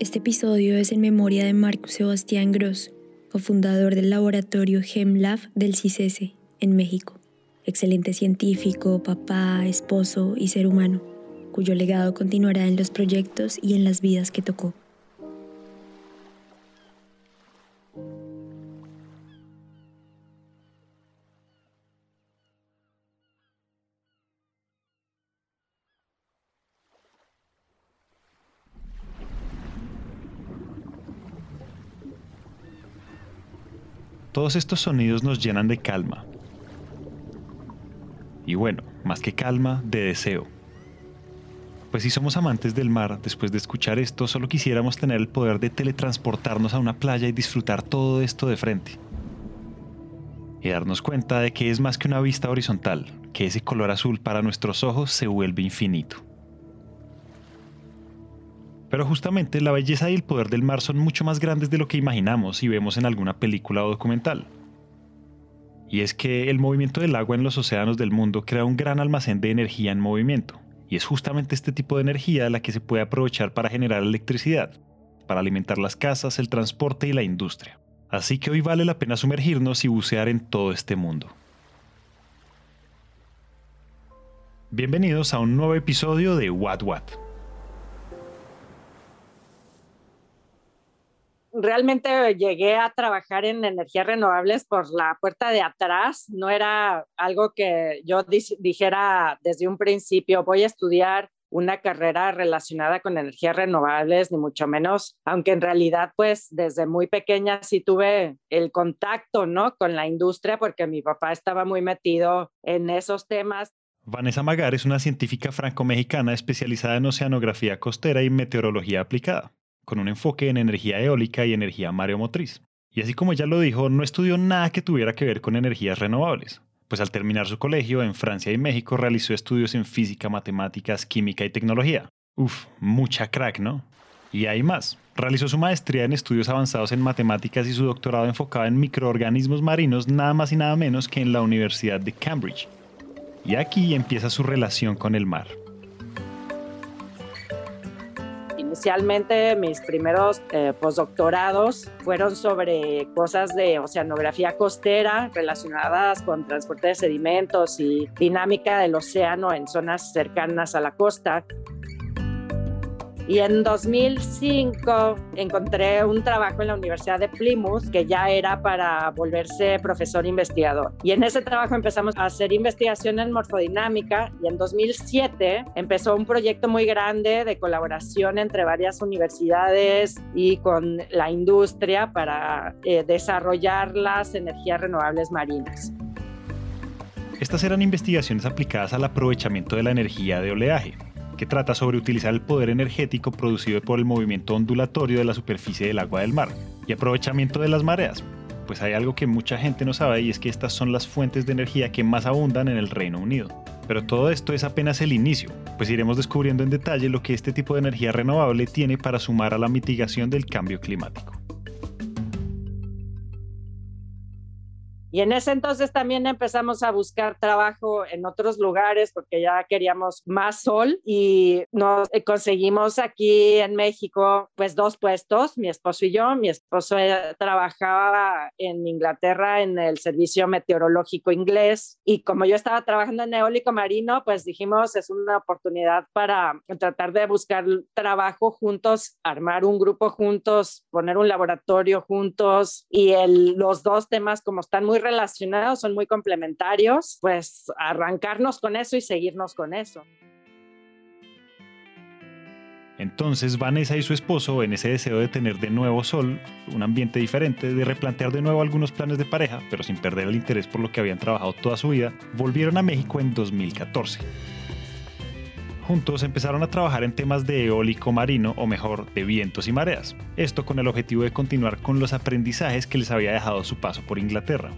Este episodio es en memoria de Marcus Sebastián Gross, cofundador del laboratorio GemLab del CICESE en México. Excelente científico, papá, esposo y ser humano, cuyo legado continuará en los proyectos y en las vidas que tocó. Todos estos sonidos nos llenan de calma. Y bueno, más que calma, de deseo. Pues si somos amantes del mar, después de escuchar esto, solo quisiéramos tener el poder de teletransportarnos a una playa y disfrutar todo esto de frente. Y darnos cuenta de que es más que una vista horizontal, que ese color azul para nuestros ojos se vuelve infinito. Pero justamente la belleza y el poder del mar son mucho más grandes de lo que imaginamos y vemos en alguna película o documental. Y es que el movimiento del agua en los océanos del mundo crea un gran almacén de energía en movimiento, y es justamente este tipo de energía la que se puede aprovechar para generar electricidad, para alimentar las casas, el transporte y la industria. Así que hoy vale la pena sumergirnos y bucear en todo este mundo. Bienvenidos a un nuevo episodio de What What realmente llegué a trabajar en energías renovables por la puerta de atrás. No era algo que yo dijera desde un principio, voy a estudiar una carrera relacionada con energías renovables, ni mucho menos, aunque en realidad, pues desde muy pequeña sí tuve el contacto, ¿no? Con la industria, porque mi papá estaba muy metido en esos temas. Vanessa Magar es una científica franco-mexicana especializada en oceanografía costera y meteorología aplicada con un enfoque en energía eólica y energía mareomotriz. Y así como ya lo dijo, no estudió nada que tuviera que ver con energías renovables, pues al terminar su colegio en Francia y México realizó estudios en física, matemáticas, química y tecnología. Uf, mucha crack, ¿no? Y hay más. Realizó su maestría en estudios avanzados en matemáticas y su doctorado enfocado en microorganismos marinos nada más y nada menos que en la Universidad de Cambridge. Y aquí empieza su relación con el mar. Inicialmente mis primeros eh, postdoctorados fueron sobre cosas de oceanografía costera relacionadas con transporte de sedimentos y dinámica del océano en zonas cercanas a la costa. Y en 2005 encontré un trabajo en la Universidad de Plymouth que ya era para volverse profesor investigador. Y en ese trabajo empezamos a hacer investigación en morfodinámica y en 2007 empezó un proyecto muy grande de colaboración entre varias universidades y con la industria para eh, desarrollar las energías renovables marinas. Estas eran investigaciones aplicadas al aprovechamiento de la energía de oleaje que trata sobre utilizar el poder energético producido por el movimiento ondulatorio de la superficie del agua del mar y aprovechamiento de las mareas. Pues hay algo que mucha gente no sabe y es que estas son las fuentes de energía que más abundan en el Reino Unido. Pero todo esto es apenas el inicio, pues iremos descubriendo en detalle lo que este tipo de energía renovable tiene para sumar a la mitigación del cambio climático. Y en ese entonces también empezamos a buscar trabajo en otros lugares porque ya queríamos más sol y nos eh, conseguimos aquí en México pues dos puestos, mi esposo y yo. Mi esposo eh, trabajaba en Inglaterra en el servicio meteorológico inglés y como yo estaba trabajando en eólico marino, pues dijimos es una oportunidad para tratar de buscar trabajo juntos, armar un grupo juntos, poner un laboratorio juntos y el, los dos temas como están muy relacionados, son muy complementarios, pues arrancarnos con eso y seguirnos con eso. Entonces Vanessa y su esposo, en ese deseo de tener de nuevo sol, un ambiente diferente, de replantear de nuevo algunos planes de pareja, pero sin perder el interés por lo que habían trabajado toda su vida, volvieron a México en 2014. Juntos empezaron a trabajar en temas de eólico marino, o mejor, de vientos y mareas. Esto con el objetivo de continuar con los aprendizajes que les había dejado su paso por Inglaterra.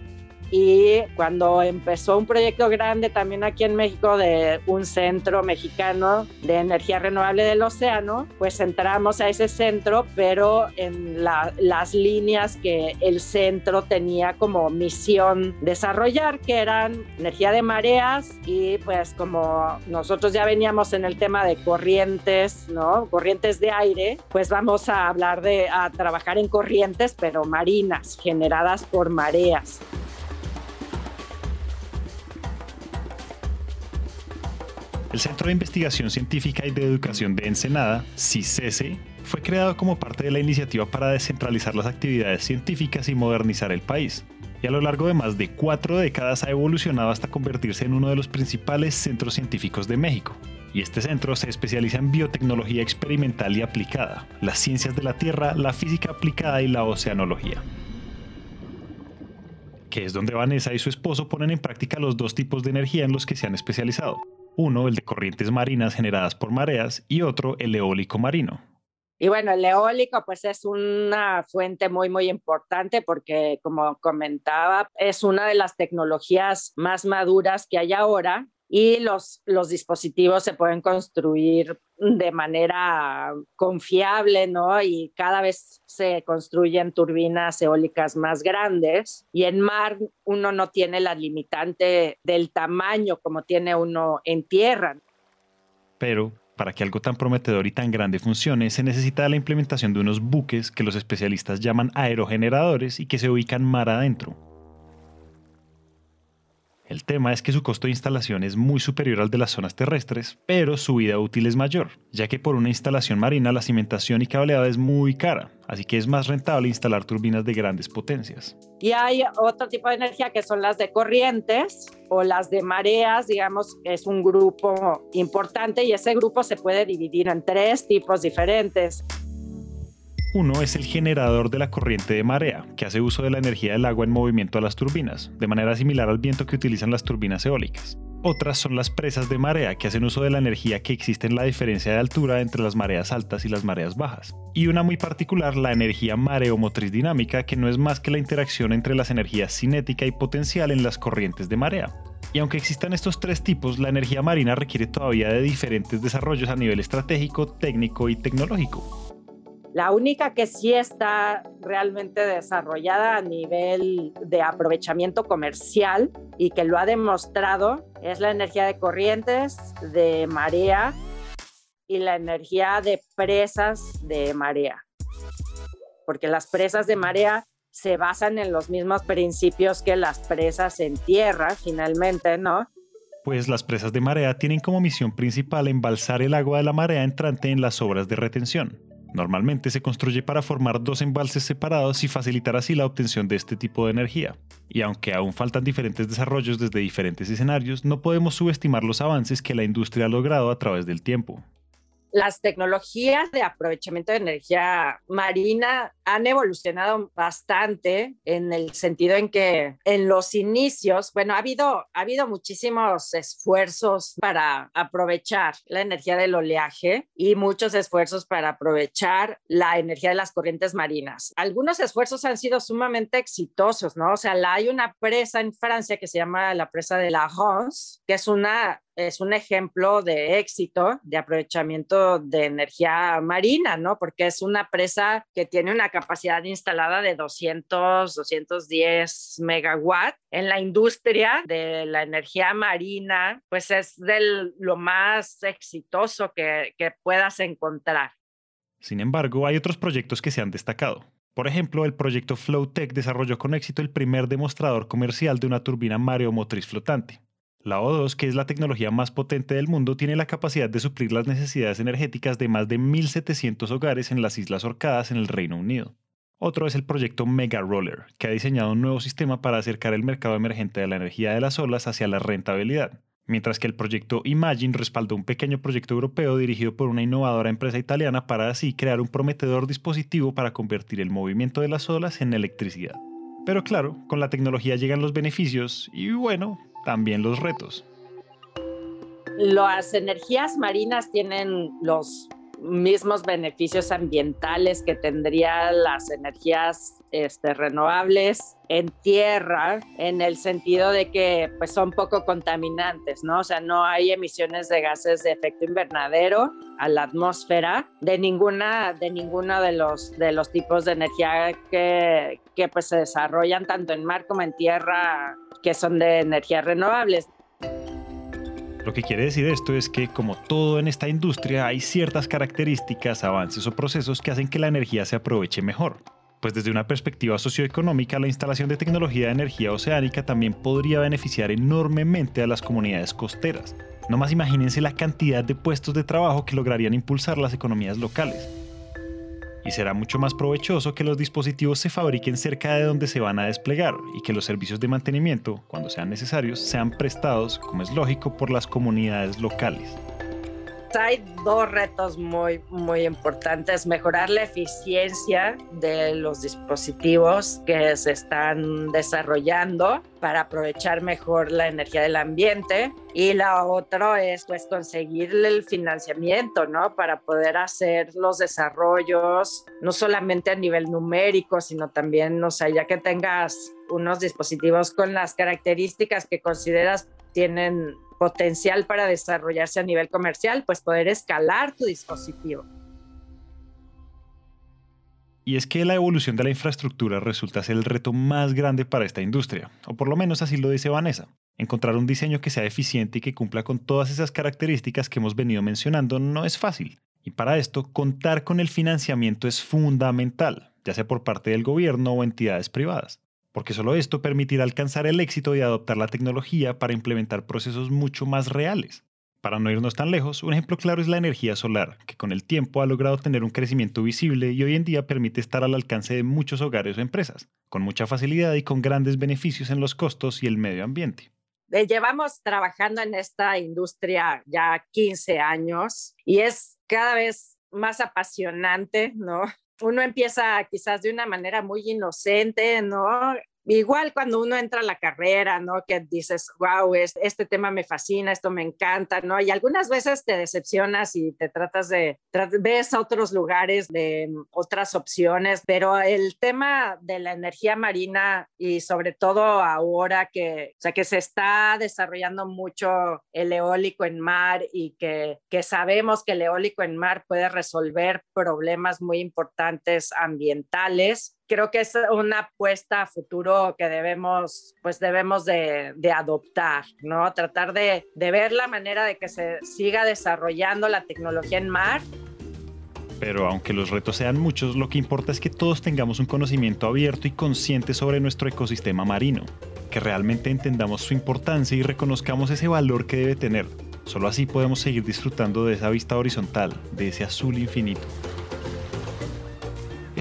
Y cuando empezó un proyecto grande también aquí en México de un centro mexicano de energía renovable del océano, pues entramos a ese centro, pero en las líneas que el centro tenía como misión desarrollar, que eran energía de mareas y pues como nosotros ya veníamos en el tema de corrientes, ¿no? Corrientes de aire, pues vamos a hablar de a trabajar en corrientes, pero marinas, generadas por mareas. El Centro de Investigación Científica y de Educación de Ensenada, CICESE, fue creado como parte de la iniciativa para descentralizar las actividades científicas y modernizar el país. Y a lo largo de más de cuatro décadas ha evolucionado hasta convertirse en uno de los principales centros científicos de México. Y este centro se especializa en biotecnología experimental y aplicada, las ciencias de la Tierra, la física aplicada y la oceanología que es donde Vanessa y su esposo ponen en práctica los dos tipos de energía en los que se han especializado, uno, el de corrientes marinas generadas por mareas, y otro, el eólico marino. Y bueno, el eólico pues es una fuente muy, muy importante porque, como comentaba, es una de las tecnologías más maduras que hay ahora y los, los dispositivos se pueden construir de manera confiable, ¿no? Y cada vez se construyen turbinas eólicas más grandes y en mar uno no tiene la limitante del tamaño como tiene uno en tierra. Pero para que algo tan prometedor y tan grande funcione, se necesita la implementación de unos buques que los especialistas llaman aerogeneradores y que se ubican mar adentro. El tema es que su costo de instalación es muy superior al de las zonas terrestres, pero su vida útil es mayor, ya que por una instalación marina la cimentación y cableado es muy cara, así que es más rentable instalar turbinas de grandes potencias. Y hay otro tipo de energía que son las de corrientes o las de mareas, digamos, es un grupo importante y ese grupo se puede dividir en tres tipos diferentes. Uno es el generador de la corriente de marea, que hace uso de la energía del agua en movimiento a las turbinas, de manera similar al viento que utilizan las turbinas eólicas. Otras son las presas de marea, que hacen uso de la energía que existe en la diferencia de altura entre las mareas altas y las mareas bajas. Y una muy particular, la energía mareomotriz dinámica, que no es más que la interacción entre las energías cinética y potencial en las corrientes de marea. Y aunque existan estos tres tipos, la energía marina requiere todavía de diferentes desarrollos a nivel estratégico, técnico y tecnológico. La única que sí está realmente desarrollada a nivel de aprovechamiento comercial y que lo ha demostrado es la energía de corrientes, de marea y la energía de presas de marea. Porque las presas de marea se basan en los mismos principios que las presas en tierra, finalmente, ¿no? Pues las presas de marea tienen como misión principal embalsar el agua de la marea entrante en las obras de retención. Normalmente se construye para formar dos embalses separados y facilitar así la obtención de este tipo de energía. Y aunque aún faltan diferentes desarrollos desde diferentes escenarios, no podemos subestimar los avances que la industria ha logrado a través del tiempo. Las tecnologías de aprovechamiento de energía marina han evolucionado bastante en el sentido en que en los inicios, bueno, ha habido, ha habido muchísimos esfuerzos para aprovechar la energía del oleaje y muchos esfuerzos para aprovechar la energía de las corrientes marinas. Algunos esfuerzos han sido sumamente exitosos, ¿no? O sea, hay una presa en Francia que se llama la presa de la Rance, que es una es un ejemplo de éxito de aprovechamiento de energía marina, ¿no? Porque es una presa que tiene una capacidad instalada de 200, 210 megawatts. En la industria de la energía marina, pues es de lo más exitoso que, que puedas encontrar. Sin embargo, hay otros proyectos que se han destacado. Por ejemplo, el proyecto Flowtech desarrolló con éxito el primer demostrador comercial de una turbina mareomotriz flotante. La O2, que es la tecnología más potente del mundo, tiene la capacidad de suplir las necesidades energéticas de más de 1.700 hogares en las Islas Orcadas en el Reino Unido. Otro es el proyecto Mega Roller, que ha diseñado un nuevo sistema para acercar el mercado emergente de la energía de las olas hacia la rentabilidad, mientras que el proyecto Imagine respaldó un pequeño proyecto europeo dirigido por una innovadora empresa italiana para así crear un prometedor dispositivo para convertir el movimiento de las olas en electricidad. Pero claro, con la tecnología llegan los beneficios y bueno, también los retos. Las energías marinas tienen los mismos beneficios ambientales que tendrían las energías este, renovables en tierra en el sentido de que pues son poco contaminantes, ¿no? O sea, no hay emisiones de gases de efecto invernadero a la atmósfera de ninguna de ninguno de los de los tipos de energía que, que pues se desarrollan tanto en mar como en tierra que son de energías renovables. Lo que quiere decir esto es que, como todo en esta industria, hay ciertas características, avances o procesos que hacen que la energía se aproveche mejor pues desde una perspectiva socioeconómica la instalación de tecnología de energía oceánica también podría beneficiar enormemente a las comunidades costeras. No más imagínense la cantidad de puestos de trabajo que lograrían impulsar las economías locales. Y será mucho más provechoso que los dispositivos se fabriquen cerca de donde se van a desplegar y que los servicios de mantenimiento, cuando sean necesarios, sean prestados, como es lógico, por las comunidades locales hay dos retos muy, muy importantes. Mejorar la eficiencia de los dispositivos que se están desarrollando para aprovechar mejor la energía del ambiente. Y la otra es pues conseguir el financiamiento, ¿no? Para poder hacer los desarrollos, no solamente a nivel numérico, sino también, o sea, ya que tengas unos dispositivos con las características que consideras tienen potencial para desarrollarse a nivel comercial, pues poder escalar tu dispositivo. Y es que la evolución de la infraestructura resulta ser el reto más grande para esta industria, o por lo menos así lo dice Vanessa. Encontrar un diseño que sea eficiente y que cumpla con todas esas características que hemos venido mencionando no es fácil. Y para esto, contar con el financiamiento es fundamental, ya sea por parte del gobierno o entidades privadas porque solo esto permitirá alcanzar el éxito y adoptar la tecnología para implementar procesos mucho más reales. Para no irnos tan lejos, un ejemplo claro es la energía solar, que con el tiempo ha logrado tener un crecimiento visible y hoy en día permite estar al alcance de muchos hogares o empresas, con mucha facilidad y con grandes beneficios en los costos y el medio ambiente. Eh, llevamos trabajando en esta industria ya 15 años y es cada vez más apasionante, ¿no? Uno empieza quizás de una manera muy inocente, ¿no? Igual cuando uno entra a la carrera, ¿no? Que dices, wow, este tema me fascina, esto me encanta, ¿no? Y algunas veces te decepcionas y te tratas de, ves otros lugares de otras opciones, pero el tema de la energía marina y sobre todo ahora que, o sea, que se está desarrollando mucho el eólico en mar y que, que sabemos que el eólico en mar puede resolver problemas muy importantes ambientales, creo que es una apuesta a futuro que debemos, pues debemos de, adoptar, ¿no? Tratar de, de, ver la manera de que se siga desarrollando la tecnología en mar. Pero aunque los retos sean muchos, lo que importa es que todos tengamos un conocimiento abierto y consciente sobre nuestro ecosistema marino, que realmente entendamos su importancia y reconozcamos ese valor que debe tener. Solo así podemos seguir disfrutando de esa vista horizontal, de ese azul infinito.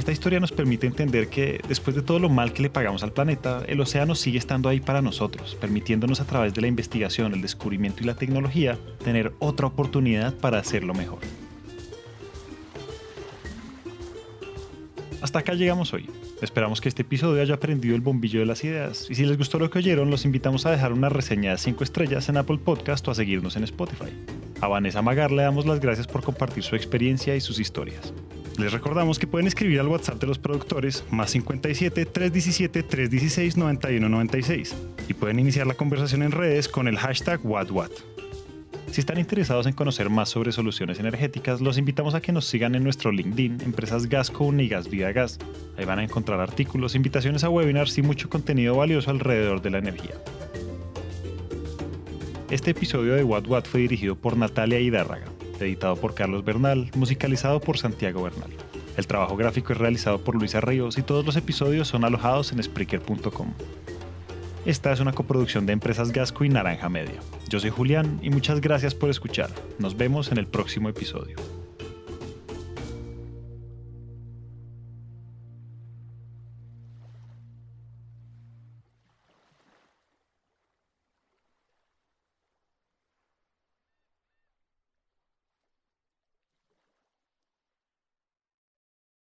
Esta historia nos permite entender que, después de todo lo mal que le pagamos al planeta, el océano sigue estando ahí para nosotros, permitiéndonos a través de la investigación, el descubrimiento y la tecnología tener otra oportunidad para hacerlo mejor. Hasta acá llegamos hoy. Esperamos que este episodio haya aprendido el bombillo de las ideas y si les gustó lo que oyeron, los invitamos a dejar una reseña de 5 estrellas en Apple Podcast o a seguirnos en Spotify. A Vanessa Magar le damos las gracias por compartir su experiencia y sus historias. Les recordamos que pueden escribir al WhatsApp de los productores más 57 317 316 9196 y pueden iniciar la conversación en redes con el hashtag WhatWhat. Si están interesados en conocer más sobre soluciones energéticas, los invitamos a que nos sigan en nuestro LinkedIn, Empresas Gasco y Gas Vida Gas. Ahí van a encontrar artículos, invitaciones a webinars y mucho contenido valioso alrededor de la energía. Este episodio de What fue dirigido por Natalia Hidárraga editado por Carlos Bernal, musicalizado por Santiago Bernal. El trabajo gráfico es realizado por Luisa Ríos y todos los episodios son alojados en Spreaker.com. Esta es una coproducción de Empresas Gasco y Naranja Media. Yo soy Julián y muchas gracias por escuchar. Nos vemos en el próximo episodio.